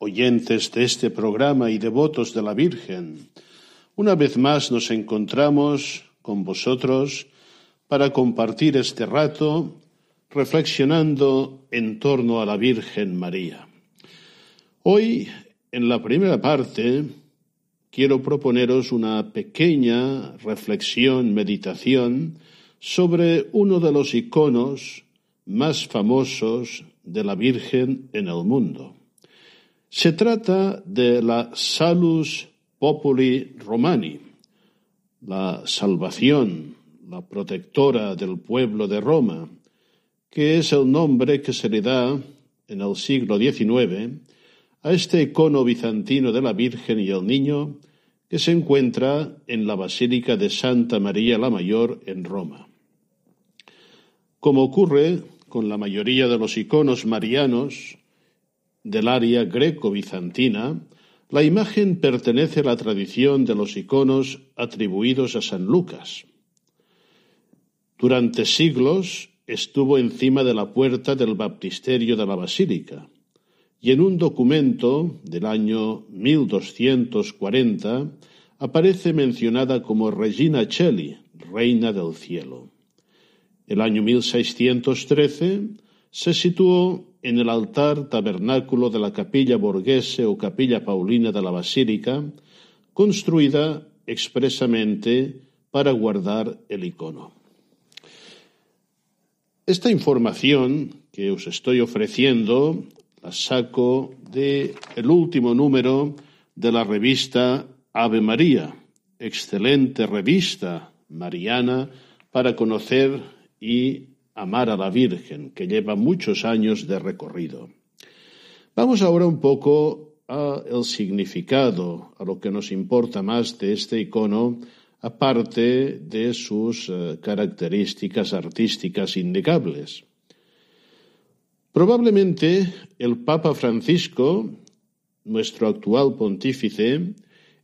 oyentes de este programa y devotos de la Virgen, una vez más nos encontramos con vosotros para compartir este rato reflexionando en torno a la Virgen María. Hoy, en la primera parte, quiero proponeros una pequeña reflexión, meditación sobre uno de los iconos más famosos de la Virgen en el mundo. Se trata de la Salus Populi Romani, la salvación, la protectora del pueblo de Roma, que es el nombre que se le da en el siglo XIX a este icono bizantino de la Virgen y el Niño que se encuentra en la Basílica de Santa María la Mayor en Roma. Como ocurre con la mayoría de los iconos marianos del área greco-bizantina, la imagen pertenece a la tradición de los iconos atribuidos a San Lucas. Durante siglos estuvo encima de la puerta del baptisterio de la basílica y en un documento del año 1240 aparece mencionada como Regina Cheli, Reina del Cielo. El año 1613 se situó en el altar tabernáculo de la capilla borghese o capilla paulina de la basílica, construida expresamente para guardar el icono. Esta información que os estoy ofreciendo la saco del el último número de la revista Ave María, excelente revista mariana para conocer y amar a la Virgen, que lleva muchos años de recorrido. Vamos ahora un poco al significado, a lo que nos importa más de este icono, aparte de sus eh, características artísticas innegables. Probablemente el Papa Francisco, nuestro actual pontífice,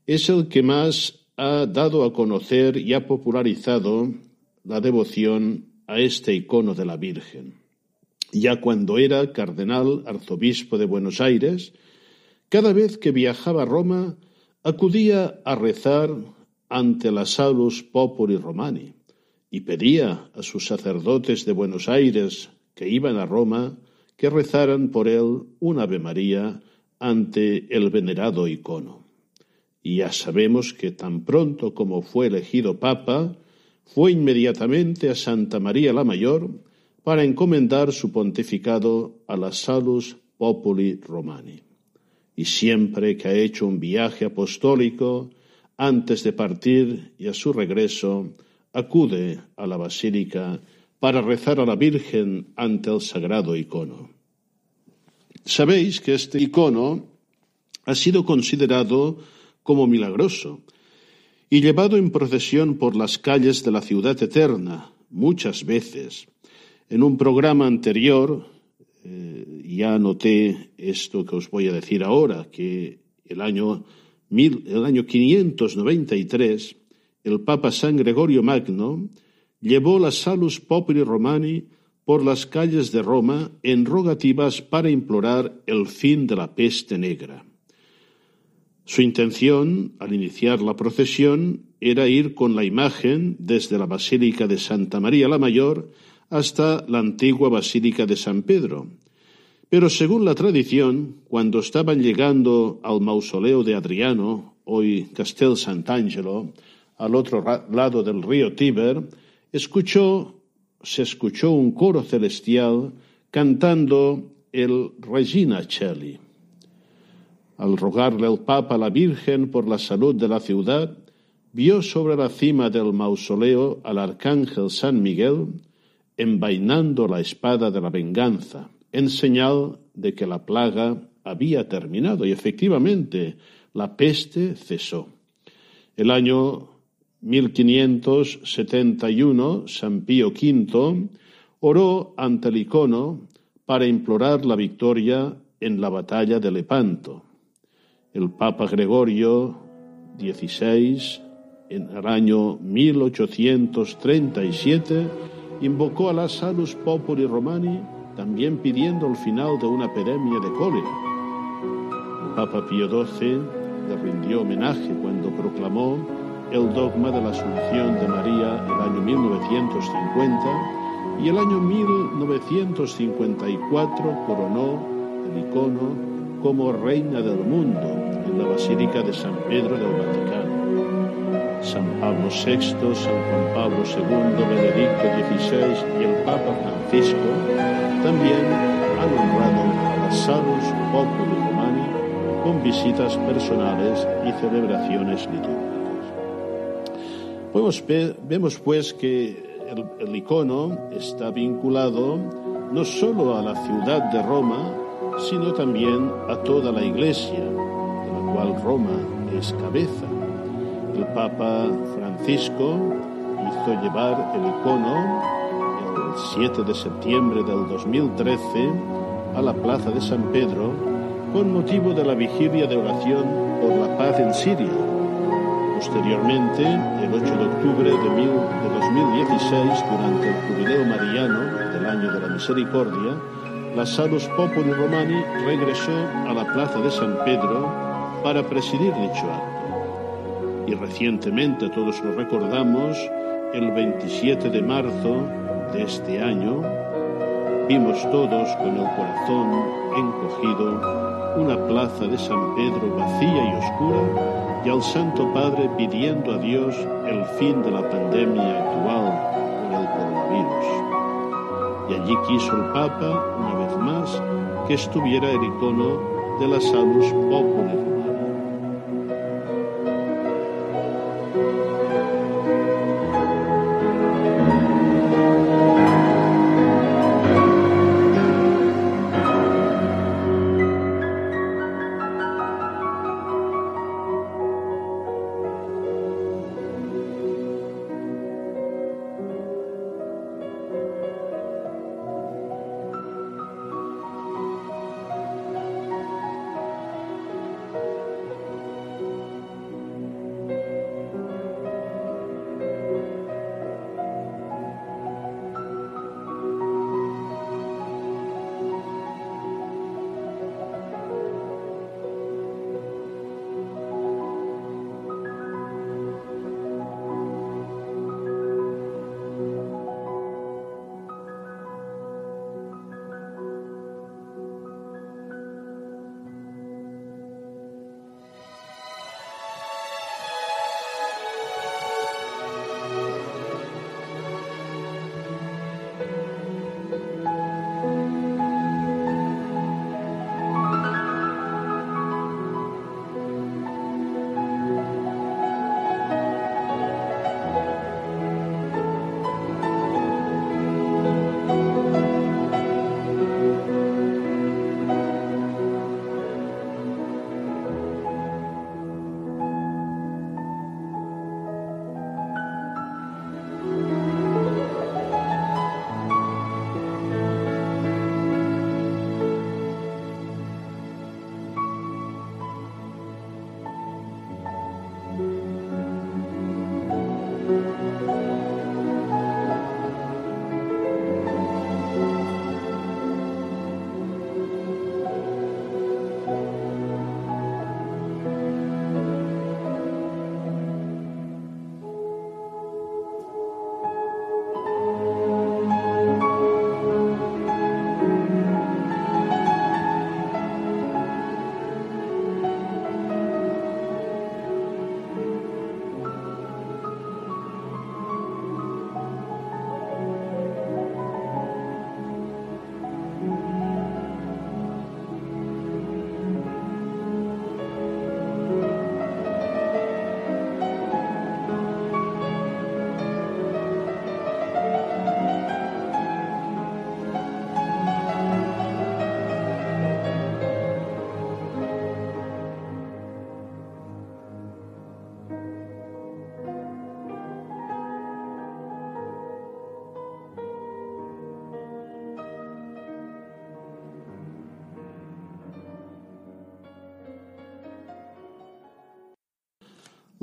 es el que más ha dado a conocer y ha popularizado la devoción a este icono de la Virgen. Ya cuando era cardenal arzobispo de Buenos Aires, cada vez que viajaba a Roma acudía a rezar ante la Salus Populi Romani y pedía a sus sacerdotes de Buenos Aires que iban a Roma que rezaran por él un Ave María ante el venerado icono. Y ya sabemos que tan pronto como fue elegido Papa, fue inmediatamente a Santa María la Mayor para encomendar su pontificado a la Salus Populi Romani. Y siempre que ha hecho un viaje apostólico, antes de partir y a su regreso, acude a la basílica para rezar a la Virgen ante el sagrado icono. Sabéis que este icono ha sido considerado como milagroso y llevado en procesión por las calles de la ciudad eterna muchas veces. En un programa anterior eh, ya anoté esto que os voy a decir ahora, que el año, mil, el año 593 el Papa San Gregorio Magno llevó la Salus Populi Romani por las calles de Roma en rogativas para implorar el fin de la peste negra. Su intención, al iniciar la procesión, era ir con la imagen desde la Basílica de Santa María la Mayor hasta la antigua Basílica de San Pedro. Pero según la tradición, cuando estaban llegando al mausoleo de Adriano hoy Castel Sant'Angelo, al otro lado del río Tíber, escuchó, se escuchó un coro celestial cantando el Regina Cheli. Al rogarle el Papa la Virgen por la salud de la ciudad, vio sobre la cima del mausoleo al arcángel San Miguel envainando la espada de la venganza, en señal de que la plaga había terminado y efectivamente la peste cesó. El año 1571, San Pío V oró ante el icono para implorar la victoria en la batalla de Lepanto. El Papa Gregorio XVI, en el año 1837, invocó a la Salus Populi Romani, también pidiendo el final de una epidemia de cólera. El Papa Pío XII le rindió homenaje cuando proclamó el dogma de la Asunción de María el año 1950 y el año 1954 coronó el icono como Reina del Mundo en la Basílica de San Pedro del Vaticano. San Pablo VI, San Juan Pablo II, Benedicto XVI y el Papa Francisco también han honrado a la Salus Populi Romani con visitas personales y celebraciones litúrgicas. vemos pues que el, el icono está vinculado no solo a la ciudad de Roma, sino también a toda la Iglesia, de la cual Roma es cabeza el Papa Francisco hizo llevar el icono el 7 de septiembre del 2013 a la Plaza de San Pedro con motivo de la vigilia de oración por la paz en Siria. Posteriormente, el 8 de octubre de, 2016, durante el jubileo mariano del año de la misericordia, la Salus Populi Romani regresó a la Plaza de San Pedro para presidir dicho acto y recientemente todos lo recordamos, el 27 de marzo de este año, vimos todos con el corazón encogido una plaza de San Pedro vacía y oscura y al Santo Padre pidiendo a Dios el fin de la pandemia actual por el coronavirus. Y allí quiso el Papa, una vez más, que estuviera el icono de la Salus Populi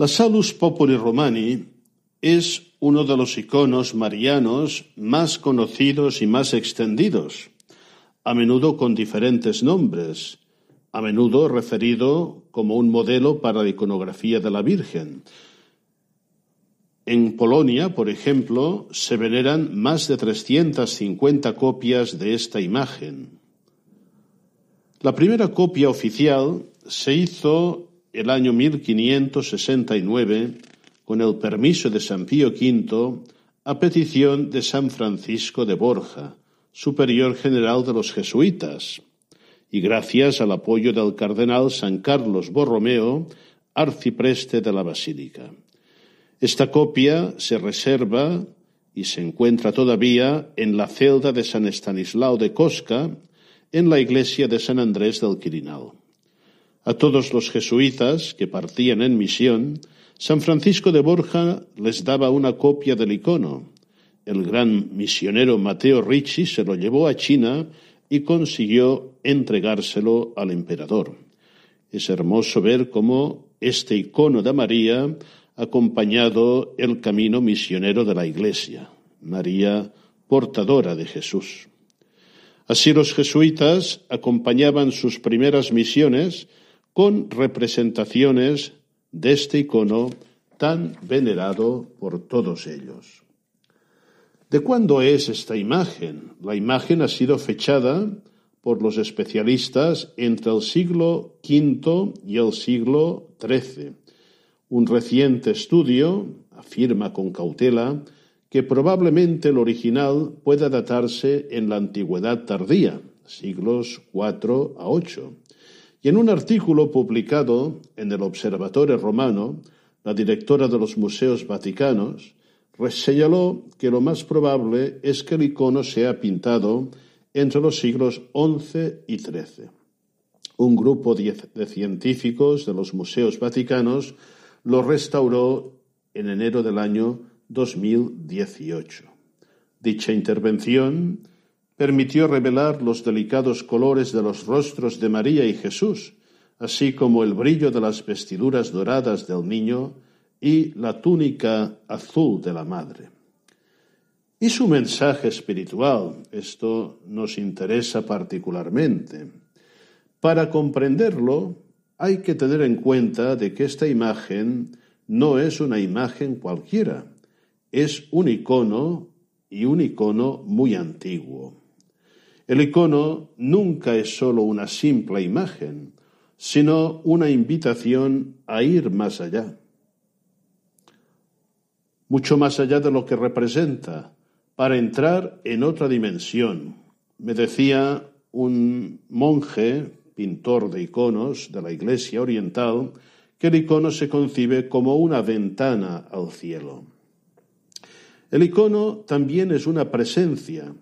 La Salus Populi Romani es uno de los iconos marianos más conocidos y más extendidos, a menudo con diferentes nombres, a menudo referido como un modelo para la iconografía de la Virgen. En Polonia, por ejemplo, se veneran más de 350 copias de esta imagen. La primera copia oficial se hizo el año 1569 con el permiso de San Pío V a petición de San Francisco de Borja, superior general de los jesuitas, y gracias al apoyo del cardenal San Carlos Borromeo, arcipreste de la Basílica. Esta copia se reserva y se encuentra todavía en la celda de San Estanislao de Cosca, en la iglesia de San Andrés del Quirinal. A todos los jesuitas que partían en misión, San Francisco de Borja les daba una copia del icono. El gran misionero Mateo Ricci se lo llevó a China y consiguió entregárselo al emperador. Es hermoso ver cómo este icono de María ha acompañado el camino misionero de la Iglesia, María portadora de Jesús. Así los jesuitas acompañaban sus primeras misiones con representaciones de este icono tan venerado por todos ellos. ¿De cuándo es esta imagen? La imagen ha sido fechada por los especialistas entre el siglo V y el siglo XIII. Un reciente estudio afirma con cautela que probablemente el original pueda datarse en la antigüedad tardía, siglos IV a VIII, y en un artículo publicado en el Observatorio Romano, la directora de los Museos Vaticanos señaló que lo más probable es que el icono sea pintado entre los siglos XI y XIII. Un grupo de científicos de los museos vaticanos lo restauró en enero del año 2018. Dicha intervención permitió revelar los delicados colores de los rostros de María y Jesús, así como el brillo de las vestiduras doradas del niño y la túnica azul de la madre. Y su mensaje espiritual, esto nos interesa particularmente. Para comprenderlo, hay que tener en cuenta de que esta imagen no es una imagen cualquiera, es un icono y un icono muy antiguo. El icono nunca es sólo una simple imagen, sino una invitación a ir más allá. Mucho más allá de lo que representa, para entrar en otra dimensión. Me decía un monje, pintor de iconos de la Iglesia Oriental, que el icono se concibe como una ventana al cielo. El icono también es una presencia,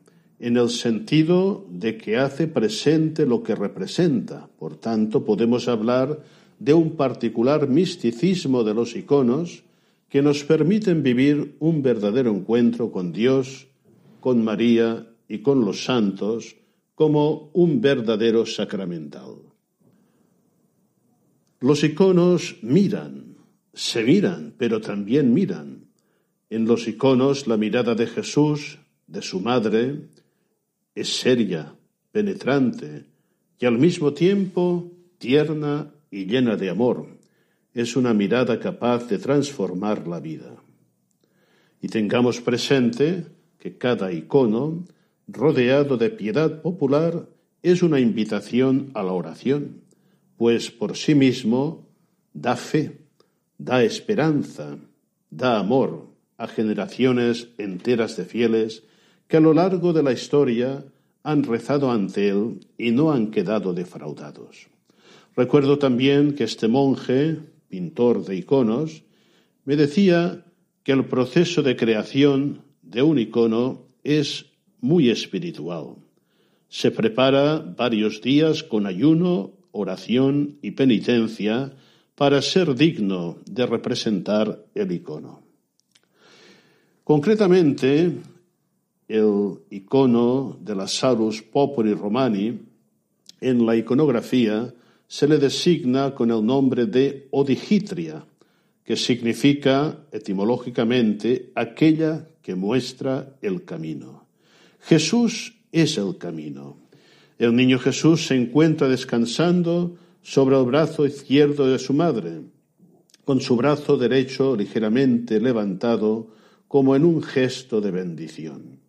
en el sentido de que hace presente lo que representa. Por tanto, podemos hablar de un particular misticismo de los iconos que nos permiten vivir un verdadero encuentro con Dios, con María y con los santos como un verdadero sacramental. Los iconos miran, se miran, pero también miran. En los iconos la mirada de Jesús, de su madre, es seria, penetrante y al mismo tiempo tierna y llena de amor. Es una mirada capaz de transformar la vida. Y tengamos presente que cada icono, rodeado de piedad popular, es una invitación a la oración, pues por sí mismo da fe, da esperanza, da amor a generaciones enteras de fieles que a lo largo de la historia han rezado ante él y no han quedado defraudados. Recuerdo también que este monje, pintor de iconos, me decía que el proceso de creación de un icono es muy espiritual. Se prepara varios días con ayuno, oración y penitencia para ser digno de representar el icono. Concretamente, el icono de la Salus Populi Romani, en la iconografía se le designa con el nombre de Odigitria, que significa etimológicamente aquella que muestra el camino. Jesús es el camino. El niño Jesús se encuentra descansando sobre el brazo izquierdo de su madre, con su brazo derecho ligeramente levantado como en un gesto de bendición.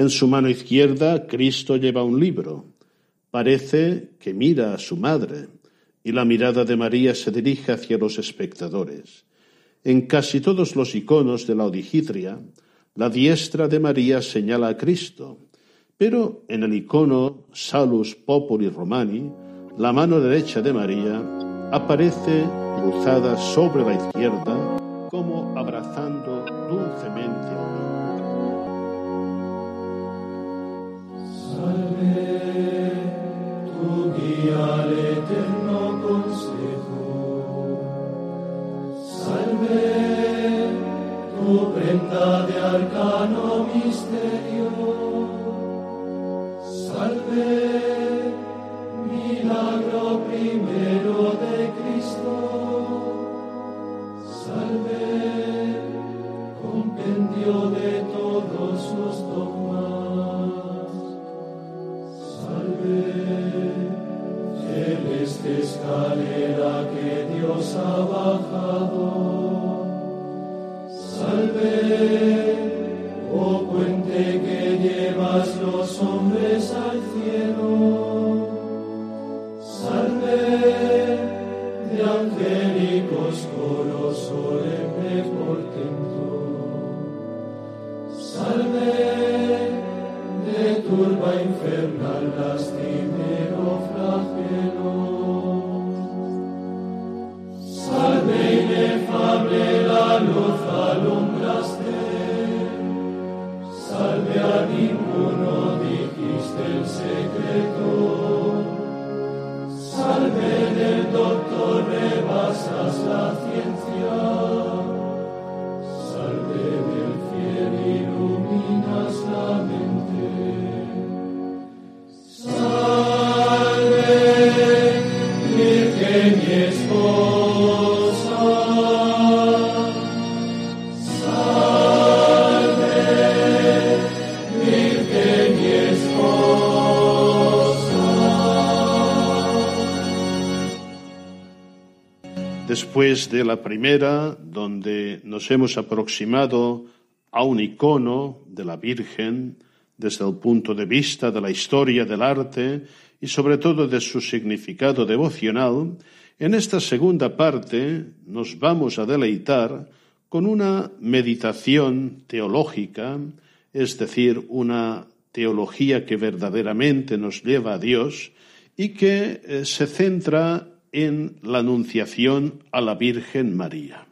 En su mano izquierda Cristo lleva un libro. Parece que mira a su madre y la mirada de María se dirige hacia los espectadores. En casi todos los iconos de la Odigidria, la diestra de María señala a Cristo, pero en el icono Salus Populi Romani, la mano derecha de María aparece cruzada sobre la izquierda como abrazando dulcemente Después de la primera, donde nos hemos aproximado a un icono de la Virgen desde el punto de vista de la historia del arte y sobre todo de su significado devocional, en esta segunda parte nos vamos a deleitar con una meditación teológica, es decir, una teología que verdaderamente nos lleva a Dios y que eh, se centra en la anunciación a la Virgen María.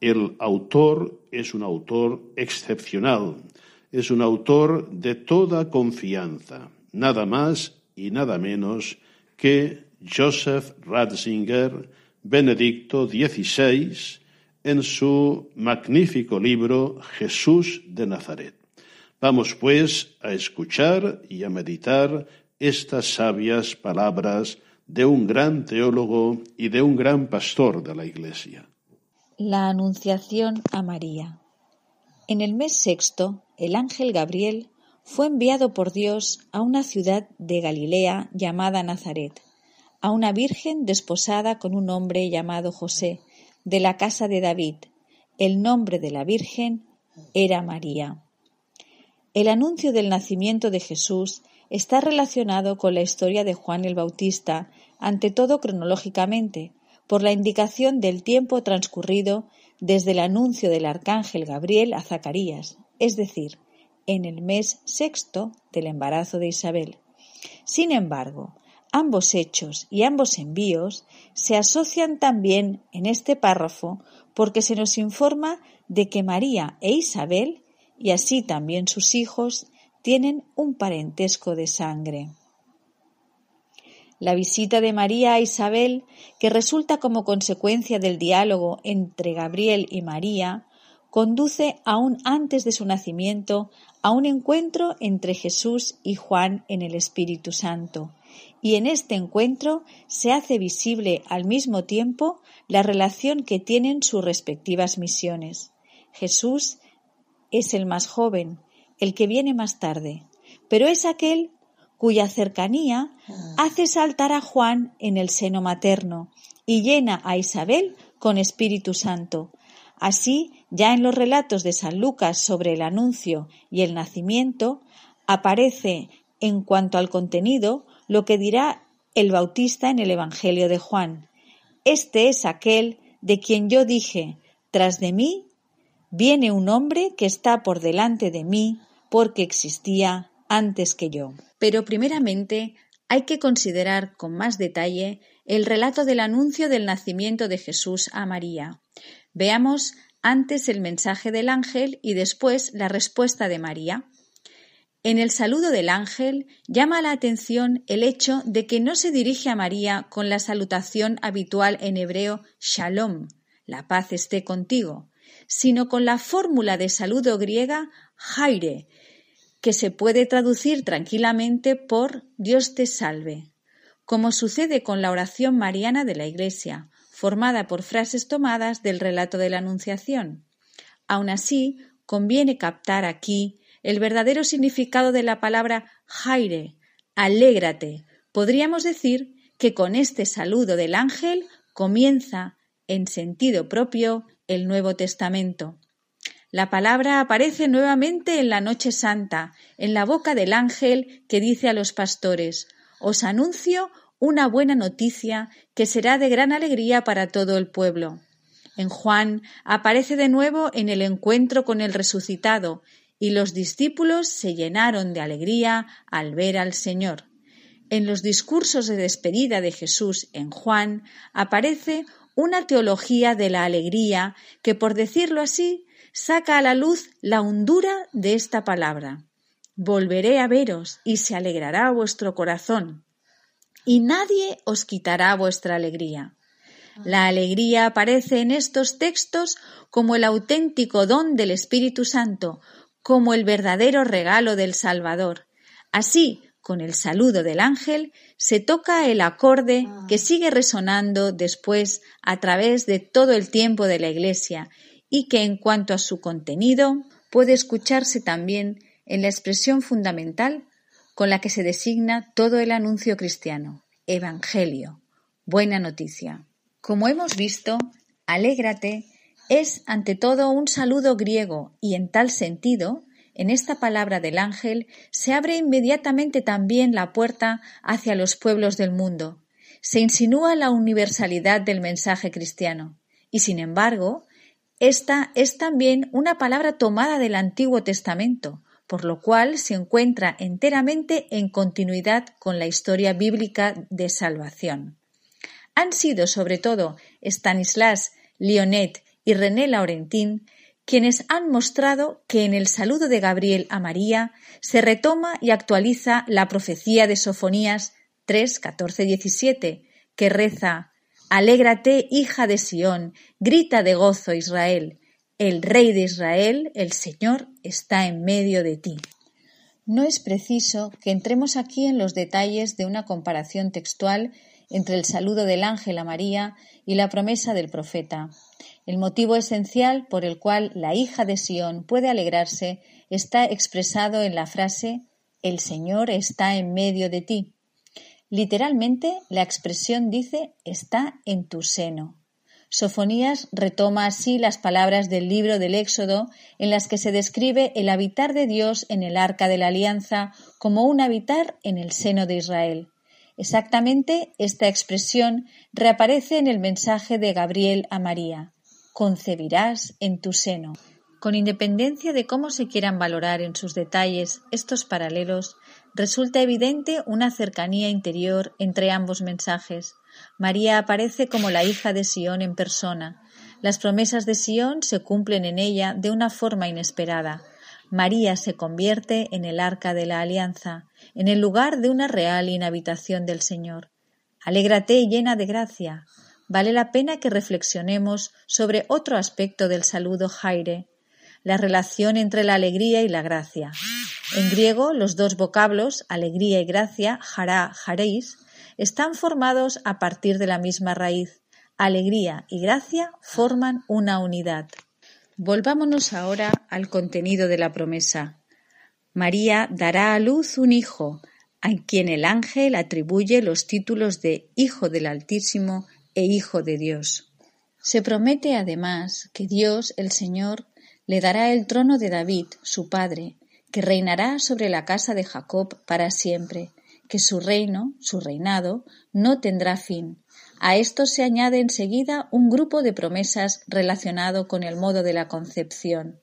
El autor es un autor excepcional, es un autor de toda confianza, nada más y nada menos que Joseph Ratzinger, Benedicto XVI, en su magnífico libro Jesús de Nazaret. Vamos pues a escuchar y a meditar estas sabias palabras de un gran teólogo y de un gran pastor de la Iglesia. La Anunciación a María. En el mes sexto, el ángel Gabriel fue enviado por Dios a una ciudad de Galilea llamada Nazaret, a una virgen desposada con un hombre llamado José, de la casa de David. El nombre de la virgen era María. El anuncio del nacimiento de Jesús está relacionado con la historia de Juan el Bautista, ante todo cronológicamente, por la indicación del tiempo transcurrido desde el anuncio del arcángel Gabriel a Zacarías, es decir, en el mes sexto del embarazo de Isabel. Sin embargo, ambos hechos y ambos envíos se asocian también en este párrafo porque se nos informa de que María e Isabel, y así también sus hijos, tienen un parentesco de sangre. La visita de María a Isabel, que resulta como consecuencia del diálogo entre Gabriel y María, conduce aún antes de su nacimiento a un encuentro entre Jesús y Juan en el Espíritu Santo, y en este encuentro se hace visible al mismo tiempo la relación que tienen sus respectivas misiones. Jesús es el más joven, el que viene más tarde, pero es aquel cuya cercanía hace saltar a Juan en el seno materno y llena a Isabel con Espíritu Santo. Así, ya en los relatos de San Lucas sobre el anuncio y el nacimiento, aparece en cuanto al contenido lo que dirá el Bautista en el Evangelio de Juan. Este es aquel de quien yo dije, tras de mí viene un hombre que está por delante de mí porque existía antes que yo. Pero primeramente hay que considerar con más detalle el relato del anuncio del nacimiento de Jesús a María. Veamos antes el mensaje del ángel y después la respuesta de María. En el saludo del ángel llama la atención el hecho de que no se dirige a María con la salutación habitual en hebreo Shalom, la paz esté contigo, sino con la fórmula de saludo griega Jaire, que se puede traducir tranquilamente por Dios te salve, como sucede con la oración mariana de la Iglesia, formada por frases tomadas del relato de la Anunciación. Aun así, conviene captar aquí el verdadero significado de la palabra jaire, alégrate. Podríamos decir que con este saludo del ángel comienza, en sentido propio, el Nuevo Testamento. La palabra aparece nuevamente en la Noche Santa, en la boca del ángel que dice a los pastores, Os anuncio una buena noticia que será de gran alegría para todo el pueblo. En Juan aparece de nuevo en el encuentro con el resucitado y los discípulos se llenaron de alegría al ver al Señor. En los discursos de despedida de Jesús en Juan aparece una teología de la alegría que, por decirlo así, saca a la luz la hondura de esta palabra. Volveré a veros y se alegrará vuestro corazón, y nadie os quitará vuestra alegría. La alegría aparece en estos textos como el auténtico don del Espíritu Santo, como el verdadero regalo del Salvador. Así, con el saludo del ángel, se toca el acorde que sigue resonando después a través de todo el tiempo de la Iglesia y que en cuanto a su contenido puede escucharse también en la expresión fundamental con la que se designa todo el anuncio cristiano, Evangelio, buena noticia. Como hemos visto, alégrate es ante todo un saludo griego y en tal sentido, en esta palabra del ángel se abre inmediatamente también la puerta hacia los pueblos del mundo. Se insinúa la universalidad del mensaje cristiano. Y sin embargo, esta es también una palabra tomada del Antiguo Testamento, por lo cual se encuentra enteramente en continuidad con la historia bíblica de salvación. Han sido sobre todo Stanislas, Lionet y René Laurentín, quienes han mostrado que en el saludo de Gabriel a María se retoma y actualiza la profecía de Sofonías 3, 14, 17, que reza Alégrate, hija de Sión, grita de gozo Israel, el Rey de Israel, el Señor, está en medio de ti. No es preciso que entremos aquí en los detalles de una comparación textual entre el saludo del ángel a María y la promesa del profeta. El motivo esencial por el cual la hija de Sión puede alegrarse está expresado en la frase El Señor está en medio de ti. Literalmente, la expresión dice está en tu seno. Sofonías retoma así las palabras del libro del Éxodo en las que se describe el habitar de Dios en el arca de la alianza como un habitar en el seno de Israel. Exactamente esta expresión reaparece en el mensaje de Gabriel a María concebirás en tu seno. Con independencia de cómo se quieran valorar en sus detalles estos paralelos, resulta evidente una cercanía interior entre ambos mensajes. María aparece como la hija de Sión en persona. Las promesas de Sión se cumplen en ella de una forma inesperada. María se convierte en el arca de la alianza, en el lugar de una real inhabitación del Señor. Alégrate llena de gracia vale la pena que reflexionemos sobre otro aspecto del saludo Jaire, la relación entre la alegría y la gracia. En griego, los dos vocablos, alegría y gracia, jará, jareis, están formados a partir de la misma raíz. Alegría y gracia forman una unidad. Volvámonos ahora al contenido de la promesa. María dará a luz un hijo, a quien el ángel atribuye los títulos de Hijo del Altísimo e Hijo de Dios. Se promete además que Dios, el Señor, le dará el trono de David, su padre, que reinará sobre la casa de Jacob para siempre, que su reino, su reinado, no tendrá fin. A esto se añade enseguida un grupo de promesas relacionado con el modo de la concepción.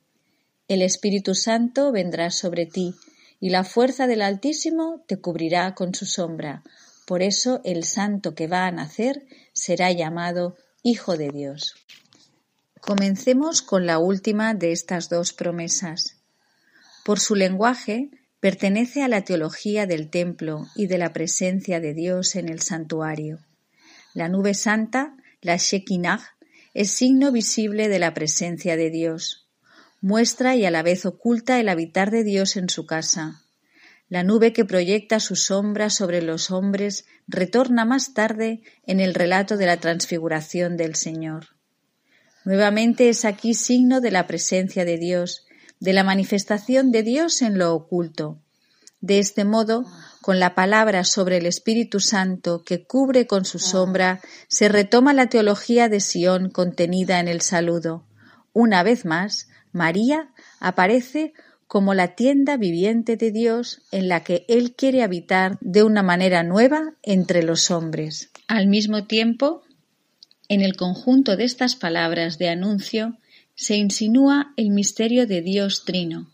El Espíritu Santo vendrá sobre ti, y la fuerza del Altísimo te cubrirá con su sombra. Por eso el santo que va a nacer será llamado Hijo de Dios. Comencemos con la última de estas dos promesas. Por su lenguaje, pertenece a la teología del templo y de la presencia de Dios en el santuario. La nube santa, la Shekinah, es signo visible de la presencia de Dios muestra y a la vez oculta el habitar de Dios en su casa. La nube que proyecta su sombra sobre los hombres retorna más tarde en el relato de la transfiguración del Señor. Nuevamente es aquí signo de la presencia de Dios, de la manifestación de Dios en lo oculto. De este modo, con la palabra sobre el Espíritu Santo que cubre con su sombra, se retoma la teología de Sión contenida en el saludo. Una vez más, María aparece como la tienda viviente de Dios en la que Él quiere habitar de una manera nueva entre los hombres. Al mismo tiempo, en el conjunto de estas palabras de anuncio se insinúa el misterio de Dios Trino.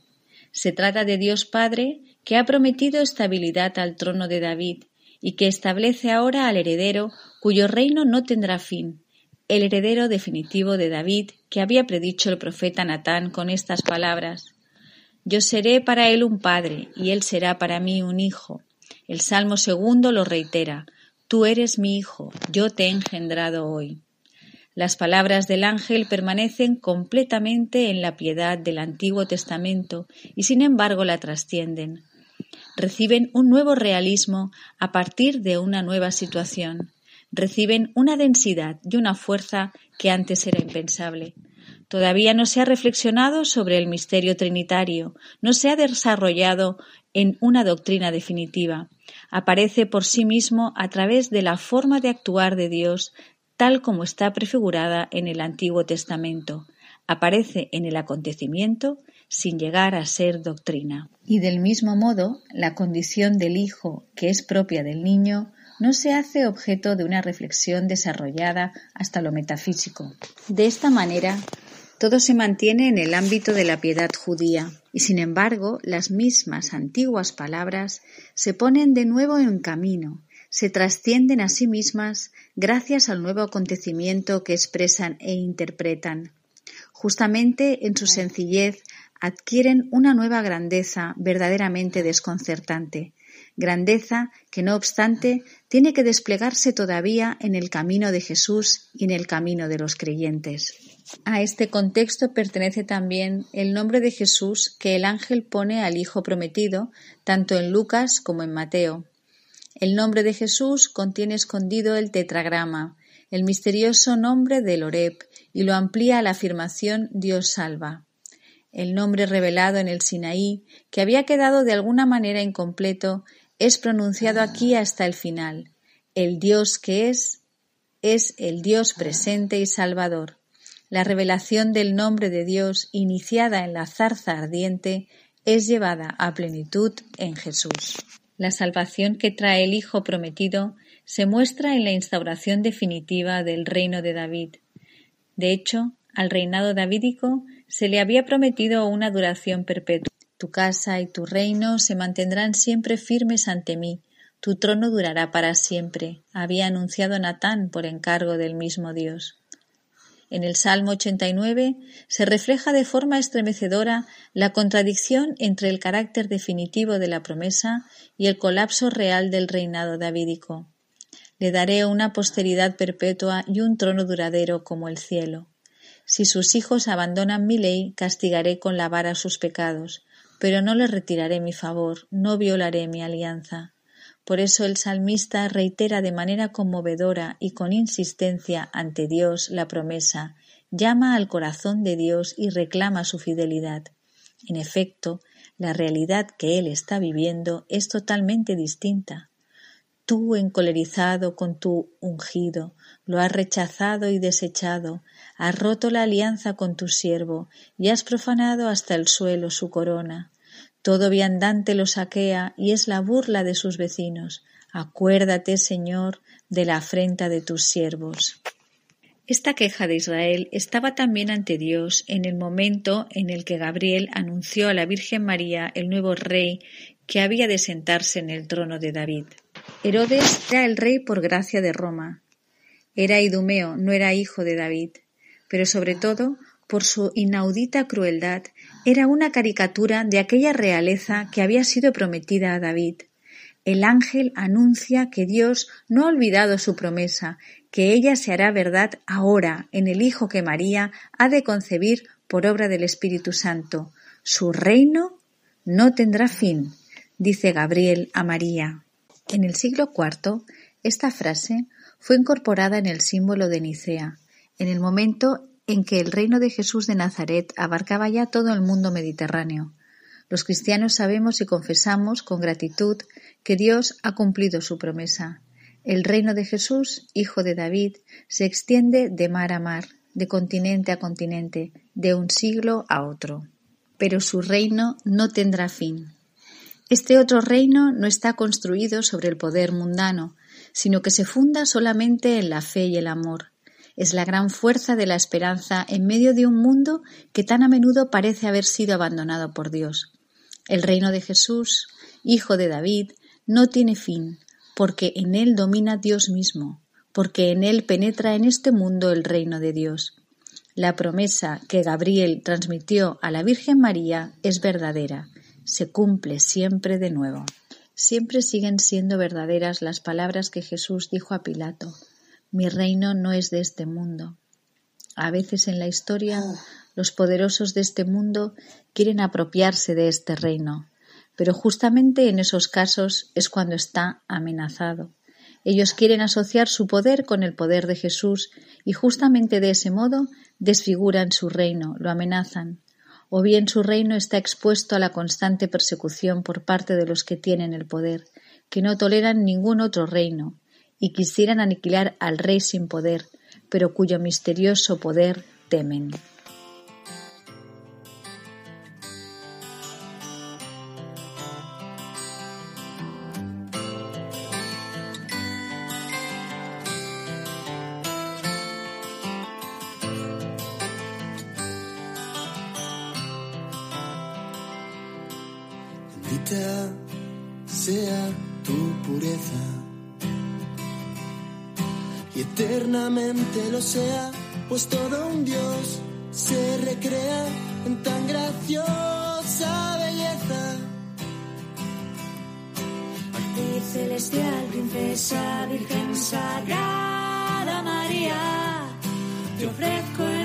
Se trata de Dios Padre que ha prometido estabilidad al trono de David y que establece ahora al heredero cuyo reino no tendrá fin, el heredero definitivo de David que había predicho el profeta Natán con estas palabras Yo seré para él un padre, y él será para mí un hijo. El Salmo segundo lo reitera Tú eres mi hijo, yo te he engendrado hoy. Las palabras del ángel permanecen completamente en la piedad del Antiguo Testamento y sin embargo la trascienden. Reciben un nuevo realismo a partir de una nueva situación reciben una densidad y una fuerza que antes era impensable. Todavía no se ha reflexionado sobre el misterio trinitario, no se ha desarrollado en una doctrina definitiva. Aparece por sí mismo a través de la forma de actuar de Dios tal como está prefigurada en el Antiguo Testamento. Aparece en el acontecimiento sin llegar a ser doctrina. Y del mismo modo, la condición del Hijo, que es propia del niño, no se hace objeto de una reflexión desarrollada hasta lo metafísico. De esta manera, todo se mantiene en el ámbito de la piedad judía, y sin embargo las mismas antiguas palabras se ponen de nuevo en camino, se trascienden a sí mismas gracias al nuevo acontecimiento que expresan e interpretan. Justamente en su sencillez adquieren una nueva grandeza verdaderamente desconcertante, grandeza que no obstante tiene que desplegarse todavía en el camino de Jesús y en el camino de los creyentes. A este contexto pertenece también el nombre de Jesús que el ángel pone al Hijo prometido, tanto en Lucas como en Mateo. El nombre de Jesús contiene escondido el tetragrama, el misterioso nombre del Oreb, y lo amplía la afirmación Dios salva. El nombre revelado en el Sinaí, que había quedado de alguna manera incompleto, es pronunciado aquí hasta el final. El Dios que es es el Dios presente y salvador. La revelación del nombre de Dios, iniciada en la zarza ardiente, es llevada a plenitud en Jesús. La salvación que trae el Hijo prometido se muestra en la instauración definitiva del reino de David. De hecho, al reinado davídico se le había prometido una duración perpetua. Tu casa y tu reino se mantendrán siempre firmes ante mí, tu trono durará para siempre, había anunciado Natán por encargo del mismo Dios. En el Salmo 89 se refleja de forma estremecedora la contradicción entre el carácter definitivo de la promesa y el colapso real del reinado davídico. Le daré una posteridad perpetua y un trono duradero como el cielo. Si sus hijos abandonan mi ley, castigaré con la vara sus pecados, pero no le retiraré mi favor, no violaré mi alianza. Por eso el salmista reitera de manera conmovedora y con insistencia ante Dios la promesa, llama al corazón de Dios y reclama su fidelidad. En efecto, la realidad que él está viviendo es totalmente distinta. Tú, encolerizado con tu ungido, lo has rechazado y desechado, has roto la alianza con tu siervo y has profanado hasta el suelo su corona. Todo viandante lo saquea y es la burla de sus vecinos. Acuérdate, Señor, de la afrenta de tus siervos. Esta queja de Israel estaba también ante Dios en el momento en el que Gabriel anunció a la Virgen María el nuevo rey que había de sentarse en el trono de David. Herodes era el rey por gracia de Roma. Era Idumeo, no era hijo de David, pero sobre todo por su inaudita crueldad, era una caricatura de aquella realeza que había sido prometida a David. El ángel anuncia que Dios no ha olvidado su promesa, que ella se hará verdad ahora en el Hijo que María ha de concebir por obra del Espíritu Santo. Su reino no tendrá fin, dice Gabriel a María. En el siglo IV, esta frase fue incorporada en el símbolo de Nicea, en el momento en que el reino de Jesús de Nazaret abarcaba ya todo el mundo mediterráneo. Los cristianos sabemos y confesamos con gratitud que Dios ha cumplido su promesa. El reino de Jesús, hijo de David, se extiende de mar a mar, de continente a continente, de un siglo a otro. Pero su reino no tendrá fin. Este otro reino no está construido sobre el poder mundano, sino que se funda solamente en la fe y el amor, es la gran fuerza de la esperanza en medio de un mundo que tan a menudo parece haber sido abandonado por Dios. El reino de Jesús, hijo de David, no tiene fin, porque en él domina Dios mismo, porque en él penetra en este mundo el reino de Dios. La promesa que Gabriel transmitió a la Virgen María es verdadera, se cumple siempre de nuevo. Siempre siguen siendo verdaderas las palabras que Jesús dijo a Pilato. Mi reino no es de este mundo. A veces en la historia los poderosos de este mundo quieren apropiarse de este reino, pero justamente en esos casos es cuando está amenazado. Ellos quieren asociar su poder con el poder de Jesús y justamente de ese modo desfiguran su reino, lo amenazan. O bien su reino está expuesto a la constante persecución por parte de los que tienen el poder, que no toleran ningún otro reino, y quisieran aniquilar al rey sin poder, pero cuyo misterioso poder temen. sea tu pureza eternamente lo sea, pues todo un Dios se recrea en tan graciosa belleza. Actriz celestial, princesa, virgen sagrada María, te ofrezco en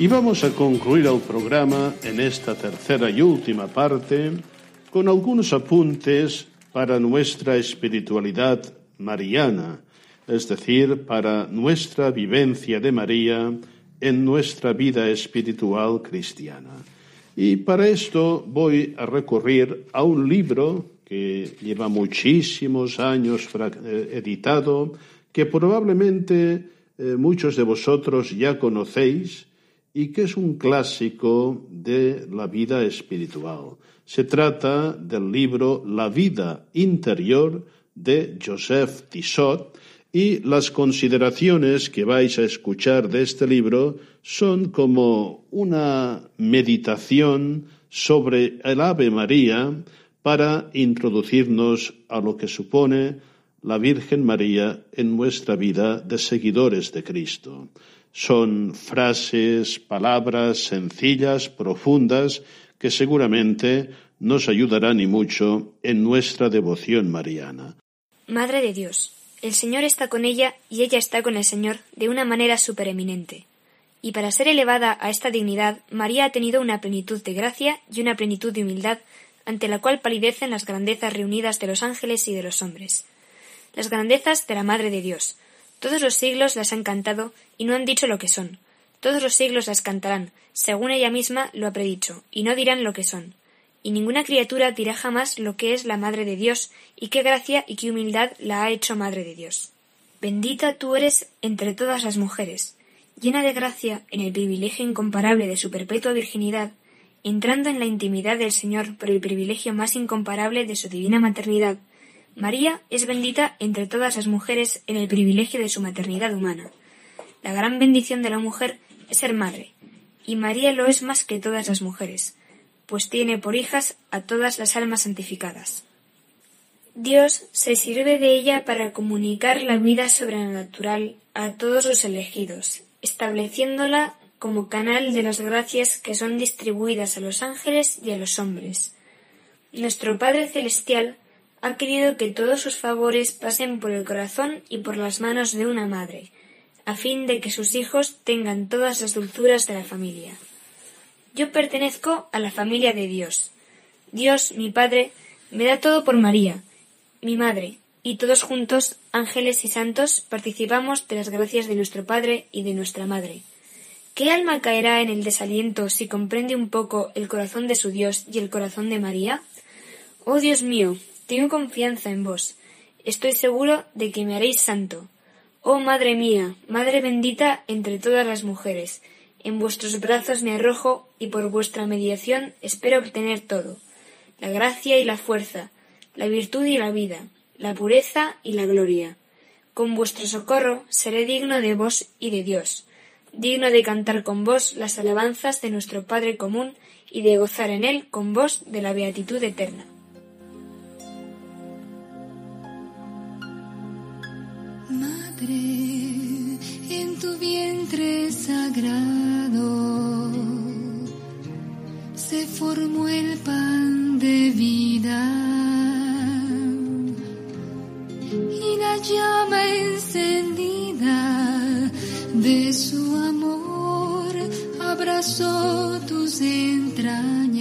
Y vamos a concluir el programa en esta tercera y última parte con algunos apuntes para nuestra espiritualidad mariana, es decir, para nuestra vivencia de María en nuestra vida espiritual cristiana. Y para esto voy a recurrir a un libro que lleva muchísimos años eh, editado, que probablemente eh, muchos de vosotros ya conocéis y que es un clásico de la vida espiritual. Se trata del libro La vida interior de Joseph Tissot y las consideraciones que vais a escuchar de este libro son como una meditación sobre el Ave María para introducirnos a lo que supone la Virgen María en nuestra vida de seguidores de Cristo. Son frases, palabras sencillas, profundas, que seguramente nos ayudarán y mucho en nuestra devoción mariana. Madre de Dios, el Señor está con ella y ella está con el Señor de una manera supereminente. Y para ser elevada a esta dignidad, María ha tenido una plenitud de gracia y una plenitud de humildad ante la cual palidecen las grandezas reunidas de los ángeles y de los hombres. Las grandezas de la Madre de Dios, todos los siglos las han cantado y no han dicho lo que son. Todos los siglos las cantarán, según ella misma lo ha predicho, y no dirán lo que son. Y ninguna criatura dirá jamás lo que es la Madre de Dios, y qué gracia y qué humildad la ha hecho Madre de Dios. Bendita tú eres entre todas las mujeres, llena de gracia en el privilegio incomparable de su perpetua virginidad, entrando en la intimidad del Señor por el privilegio más incomparable de su divina maternidad, María es bendita entre todas las mujeres en el privilegio de su maternidad humana. La gran bendición de la mujer es ser madre, y María lo es más que todas las mujeres, pues tiene por hijas a todas las almas santificadas. Dios se sirve de ella para comunicar la vida sobrenatural a todos sus elegidos, estableciéndola como canal de las gracias que son distribuidas a los ángeles y a los hombres. Nuestro Padre Celestial ha querido que todos sus favores pasen por el corazón y por las manos de una madre, a fin de que sus hijos tengan todas las dulzuras de la familia. Yo pertenezco a la familia de Dios. Dios, mi Padre, me da todo por María, mi Madre, y todos juntos, ángeles y santos, participamos de las gracias de nuestro Padre y de nuestra Madre. ¿Qué alma caerá en el desaliento si comprende un poco el corazón de su Dios y el corazón de María? Oh Dios mío, tengo confianza en vos. Estoy seguro de que me haréis santo. Oh Madre mía, Madre bendita entre todas las mujeres, en vuestros brazos me arrojo y por vuestra mediación espero obtener todo, la gracia y la fuerza, la virtud y la vida, la pureza y la gloria. Con vuestro socorro seré digno de vos y de Dios, digno de cantar con vos las alabanzas de nuestro Padre común y de gozar en él con vos de la beatitud eterna. Vientre sagrado. Se formó el pan de vida. Y la llama encendida de su amor abrazó tus entrañas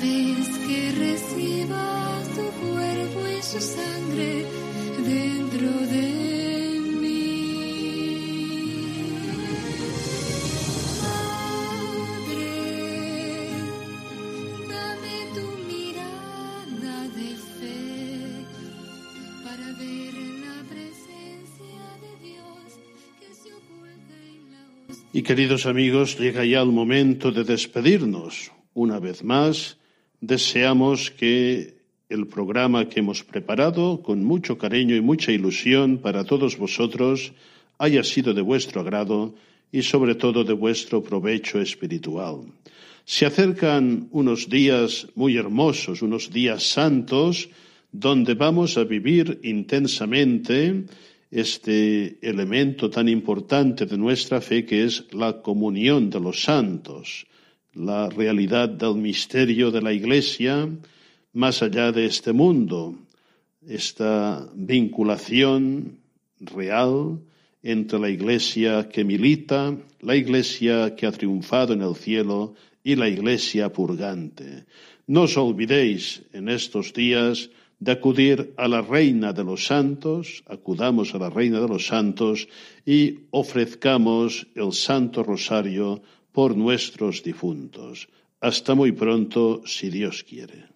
vez que reciba tu cuerpo y su sangre dentro de mí. Madre, dame tu mirada de fe para ver la presencia de Dios que se oculta en la Y queridos amigos, llega ya el momento de despedirnos una vez más deseamos que el programa que hemos preparado con mucho cariño y mucha ilusión para todos vosotros haya sido de vuestro agrado y sobre todo de vuestro provecho espiritual. Se acercan unos días muy hermosos, unos días santos, donde vamos a vivir intensamente este elemento tan importante de nuestra fe que es la comunión de los santos, la realidad del misterio de la Iglesia más allá de este mundo, esta vinculación real entre la Iglesia que milita, la Iglesia que ha triunfado en el cielo y la Iglesia purgante. No os olvidéis en estos días de acudir a la Reina de los Santos, acudamos a la Reina de los Santos y ofrezcamos el Santo Rosario por nuestros difuntos. Hasta muy pronto, si Dios quiere.